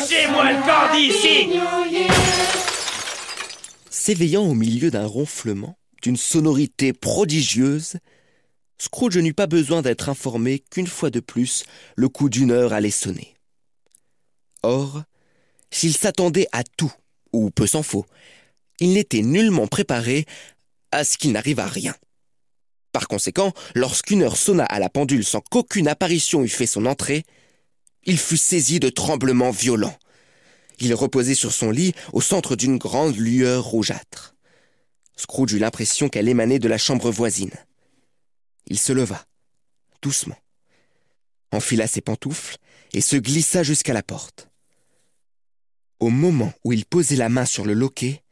Dépêchez-moi le corps d'ici S'éveillant au milieu d'un ronflement, d'une sonorité prodigieuse, Scrooge n'eut pas besoin d'être informé qu'une fois de plus, le coup d'une heure allait sonner. Or, s'il s'attendait à tout, ou peu s'en faut, il n'était nullement préparé à ce qu'il n'arrive à rien. Par conséquent, lorsqu'une heure sonna à la pendule sans qu'aucune apparition eût fait son entrée, il fut saisi de tremblements violents. Il reposait sur son lit au centre d'une grande lueur rougeâtre. Scrooge eut l'impression qu'elle émanait de la chambre voisine. Il se leva, doucement, enfila ses pantoufles et se glissa jusqu'à la porte. Au moment où il posait la main sur le loquet,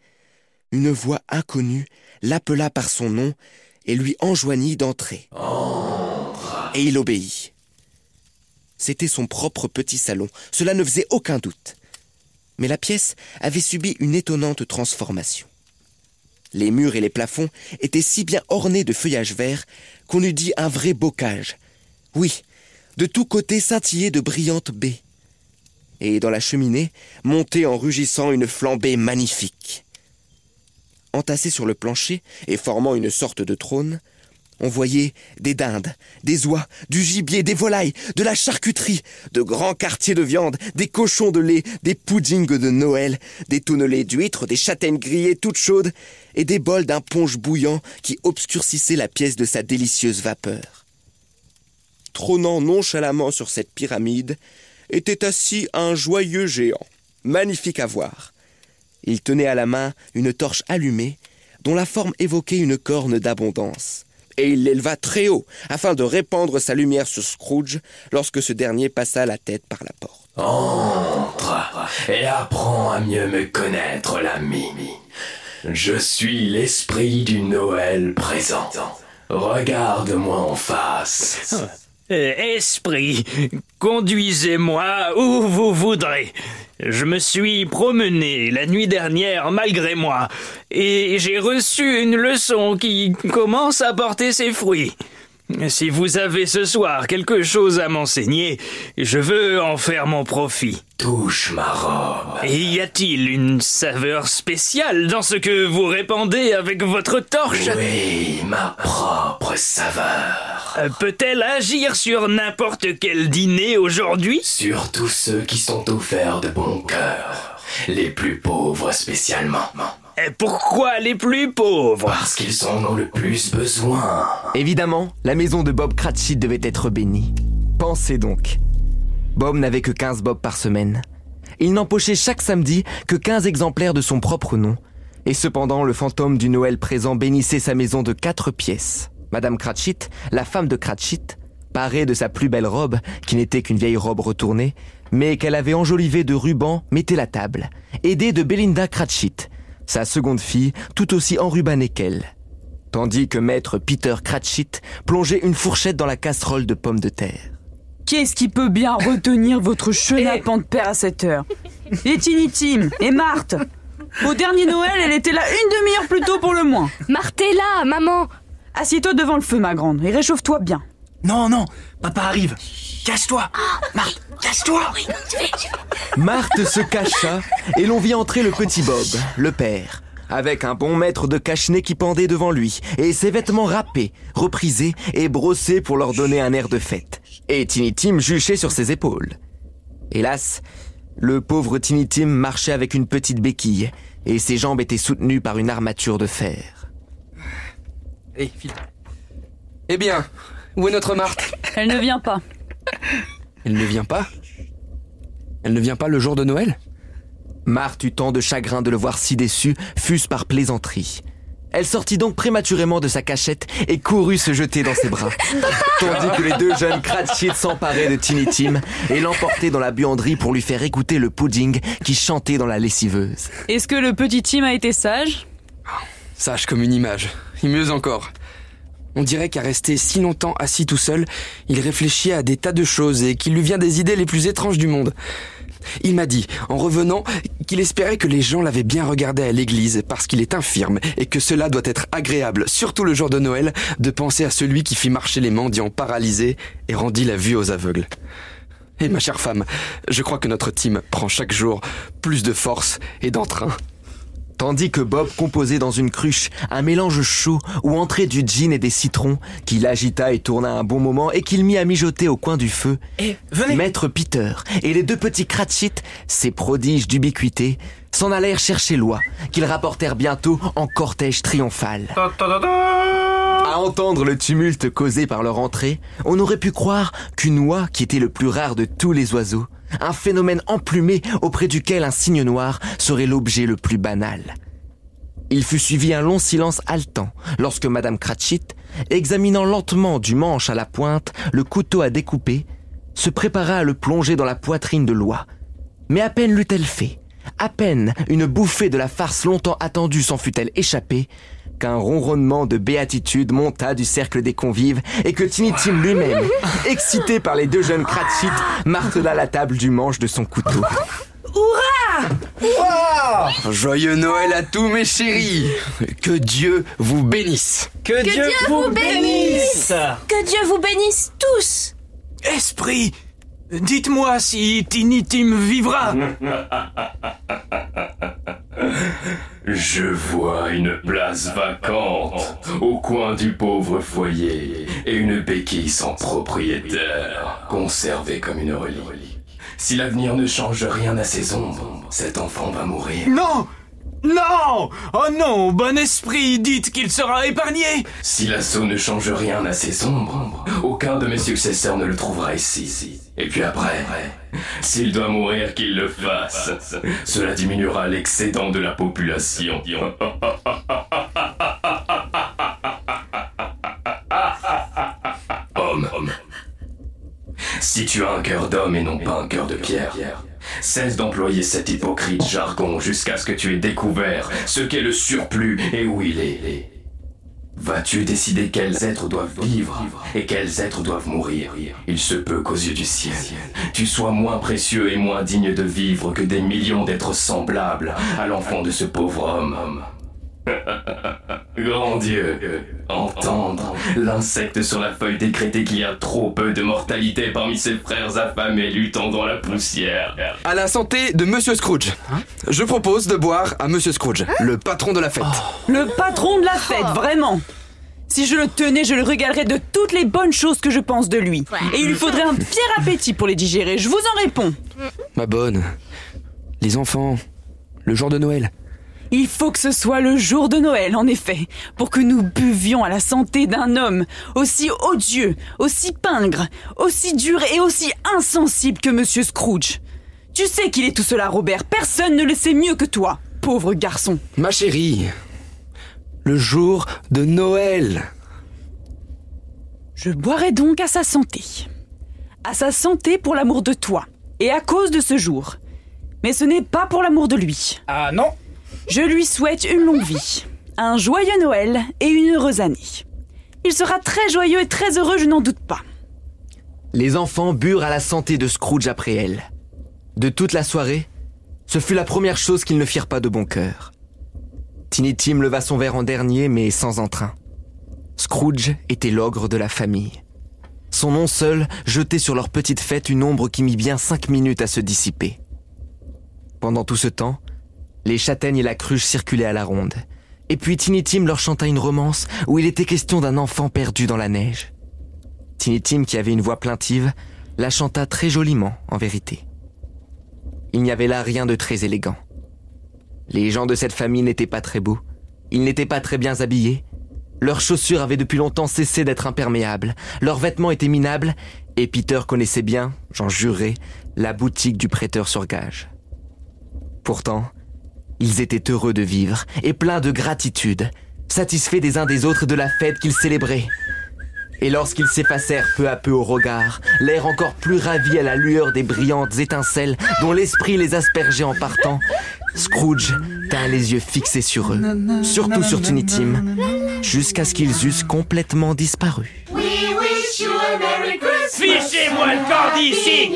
une voix inconnue l'appela par son nom et lui enjoignit d'entrer. Et il obéit. C'était son propre petit salon, cela ne faisait aucun doute. Mais la pièce avait subi une étonnante transformation. Les murs et les plafonds étaient si bien ornés de feuillage vert qu'on eût dit un vrai bocage. Oui, de tous côtés scintillaient de brillantes baies. Et dans la cheminée montait en rugissant une flambée magnifique. Entassés sur le plancher et formant une sorte de trône, on voyait des dindes, des oies, du gibier, des volailles, de la charcuterie, de grands quartiers de viande, des cochons de lait, des puddings de Noël, des tonnelets d'huîtres, des châtaignes grillées toutes chaudes, et des bols d'un punch bouillant qui obscurcissait la pièce de sa délicieuse vapeur. Trônant nonchalamment sur cette pyramide, était assis un joyeux géant, magnifique à voir. Il tenait à la main une torche allumée, dont la forme évoquait une corne d'abondance et il l'éleva très haut, afin de répandre sa lumière sur Scrooge lorsque ce dernier passa la tête par la porte. Entre et apprends à mieux me connaître, l'ami. Je suis l'esprit du Noël présent. Regarde-moi en face. Euh, Esprit, conduisez-moi où vous voudrez. Je me suis promené la nuit dernière malgré moi, et j'ai reçu une leçon qui commence à porter ses fruits. Si vous avez ce soir quelque chose à m'enseigner, je veux en faire mon profit. Touche ma robe. Et y a-t-il une saveur spéciale dans ce que vous répandez avec votre torche? Oui, ma propre saveur. Euh, Peut-elle agir sur n'importe quel dîner aujourd'hui? Surtout ceux qui sont offerts de bon cœur. Les plus pauvres spécialement. Et Pourquoi les plus pauvres? Parce qu'ils en ont le plus besoin. Évidemment, la maison de Bob Cratchit devait être bénie. Pensez donc. Bob n'avait que 15 bobs par semaine. Il n'empochait chaque samedi que 15 exemplaires de son propre nom. Et cependant, le fantôme du Noël présent bénissait sa maison de quatre pièces. Madame Cratchit, la femme de Cratchit, parée de sa plus belle robe, qui n'était qu'une vieille robe retournée, mais qu'elle avait enjolivée de rubans, mettait la table, aidée de Belinda Cratchit, sa seconde fille, tout aussi enrubanée qu'elle. Tandis que maître Peter Cratchit plongeait une fourchette dans la casserole de pommes de terre. Qu'est-ce qui peut bien retenir votre chenapan de père à cette heure? Et Tiny Tim Et Marthe? Au dernier Noël, elle était là une demi-heure plus tôt pour le moins. Marthe est là, maman Assieds-toi devant le feu, ma grande, et réchauffe-toi bien. Non, non, papa arrive. Cache-toi. Marthe, cache-toi. Marthe se cacha et l'on vit entrer le petit Bob, le père, avec un bon mètre de cache-nez qui pendait devant lui et ses vêtements râpés, reprisés et brossés pour leur donner un air de fête. Et Tiny Tim juchait sur ses épaules. Hélas, le pauvre Tiny Tim marchait avec une petite béquille et ses jambes étaient soutenues par une armature de fer. Allez, file. Eh bien, où est notre Marthe? Elle ne vient pas. Elle ne vient pas? Elle ne vient pas le jour de Noël? Marthe eut tant de chagrin de le voir si déçu, fût-ce par plaisanterie. Elle sortit donc prématurément de sa cachette et courut se jeter dans ses bras. Tandis que les deux jeunes Cratchit s'emparaient de Tiny Tim et l'emportaient dans la buanderie pour lui faire écouter le pudding qui chantait dans la lessiveuse. Est-ce que le petit Tim a été sage? Sage comme une image. Et mieux encore. On dirait qu'à rester si longtemps assis tout seul, il réfléchit à des tas de choses et qu'il lui vient des idées les plus étranges du monde. Il m'a dit, en revenant, qu'il espérait que les gens l'avaient bien regardé à l'église parce qu'il est infirme et que cela doit être agréable, surtout le jour de Noël, de penser à celui qui fit marcher les mendiants paralysés et rendit la vue aux aveugles. Et ma chère femme, je crois que notre team prend chaque jour plus de force et d'entrain. Tandis que Bob composait dans une cruche un mélange chaud où entrait du gin et des citrons, qu'il agita et tourna un bon moment et qu'il mit à mijoter au coin du feu, Eh, venez Maître Peter et les deux petits Cratchit, ces prodiges d'ubiquité, s'en allèrent chercher l'oie, qu'ils rapportèrent bientôt en cortège triomphal. À entendre le tumulte causé par leur entrée, on aurait pu croire qu'une oie, qui était le plus rare de tous les oiseaux, un phénomène emplumé auprès duquel un cygne noir serait l'objet le plus banal. Il fut suivi un long silence haletant lorsque Madame Cratchit, examinant lentement du manche à la pointe le couteau à découper, se prépara à le plonger dans la poitrine de l'oie. Mais à peine l'eut-elle fait, à peine une bouffée de la farce longtemps attendue s'en fut-elle échappée, qu'un ronronnement de béatitude monta du cercle des convives et que Tiny Tim lui-même, excité par les deux jeunes Cratchit, martela la table du manche de son couteau. Joyeux Noël à tous mes chéris! Que Dieu vous bénisse! Que, Dieu, vous bénisse! Que Dieu vous bénisse tous! Esprit Dites-moi si Tiny Tim vivra Je vois une place vacante au coin du pauvre foyer et une béquille sans propriétaire, conservée comme une relique. Si l'avenir ne change rien à ses ombres, cet enfant va mourir. Non Non Oh non, bon esprit, dites qu'il sera épargné Si l'assaut ne change rien à ses ombres, aucun de mes successeurs ne le trouvera ici. Et puis après, s'il doit mourir, qu'il le fasse. Cela diminuera l'excédent de la population. Homme. Si tu as un cœur d'homme et non pas un cœur de pierre, cesse d'employer cet hypocrite jargon jusqu'à ce que tu aies découvert ce qu'est le surplus et où il est. Vas-tu décider quels êtres doivent vivre et quels êtres doivent mourir? Il se peut qu'aux yeux du ciel, tu sois moins précieux et moins digne de vivre que des millions d'êtres semblables à l'enfant de ce pauvre homme. Grand Dieu, entendre l'insecte sur la feuille décréter qu'il y a trop peu de mortalité parmi ses frères affamés luttant dans la poussière. À la santé de Monsieur Scrooge Je propose de boire à Monsieur Scrooge, le patron de la fête. Le patron de la fête, vraiment Si je le tenais, je le régalerais de toutes les bonnes choses que je pense de lui. Et il lui faudrait un fier appétit pour les digérer, je vous en réponds. Ma bonne, les enfants, le jour de Noël. Il faut que ce soit le jour de Noël, en effet, pour que nous buvions à la santé d'un homme aussi odieux, aussi pingre, aussi dur et aussi insensible que Monsieur Scrooge. Tu sais qu'il est tout cela, Robert. Personne ne le sait mieux que toi, pauvre garçon. Ma chérie, le jour de Noël. Je boirai donc à sa santé. À sa santé pour l'amour de toi, et à cause de ce jour. Mais ce n'est pas pour l'amour de lui. Ah non Je lui souhaite une longue vie, un joyeux Noël et une heureuse année. Il sera très joyeux et très heureux, je n'en doute pas. Les enfants burent à la santé de Scrooge après elle. De toute la soirée, ce fut la première chose qu'ils ne firent pas de bon cœur. Tiny Tim leva son verre en dernier, mais sans entrain. Scrooge était l'ogre de la famille. Son nom seul jetait sur leur petite fête une ombre qui mit bien cinq minutes à se dissiper. Pendant tout ce temps, les châtaignes et la cruche circulaient à la ronde. Et puis Tiny Tim leur chanta une romance où il était question d'un enfant perdu dans la neige. Tiny Tim, qui avait une voix plaintive, la chanta très joliment, en vérité. Il n'y avait là rien de très élégant. Les gens de cette famille n'étaient pas très beaux, ils n'étaient pas très bien habillés, leurs chaussures avaient depuis longtemps cessé d'être imperméables, leurs vêtements étaient minables, et Peter connaissait bien, j'en jurerai, la boutique du prêteur sur gage. Pourtant, ils étaient heureux de vivre et pleins de gratitude, satisfaits des uns des autres de la fête qu'ils célébraient. Et lorsqu'ils s'effacèrent peu à peu au regard, l'air encore plus ravi à la lueur des brillantes étincelles dont l'esprit les aspergeait en partant, Scrooge tint les yeux fixés sur eux, surtout sur Tiny Tim, jusqu'à ce qu'ils eussent complètement disparu. Fichez-moi le corps d'ici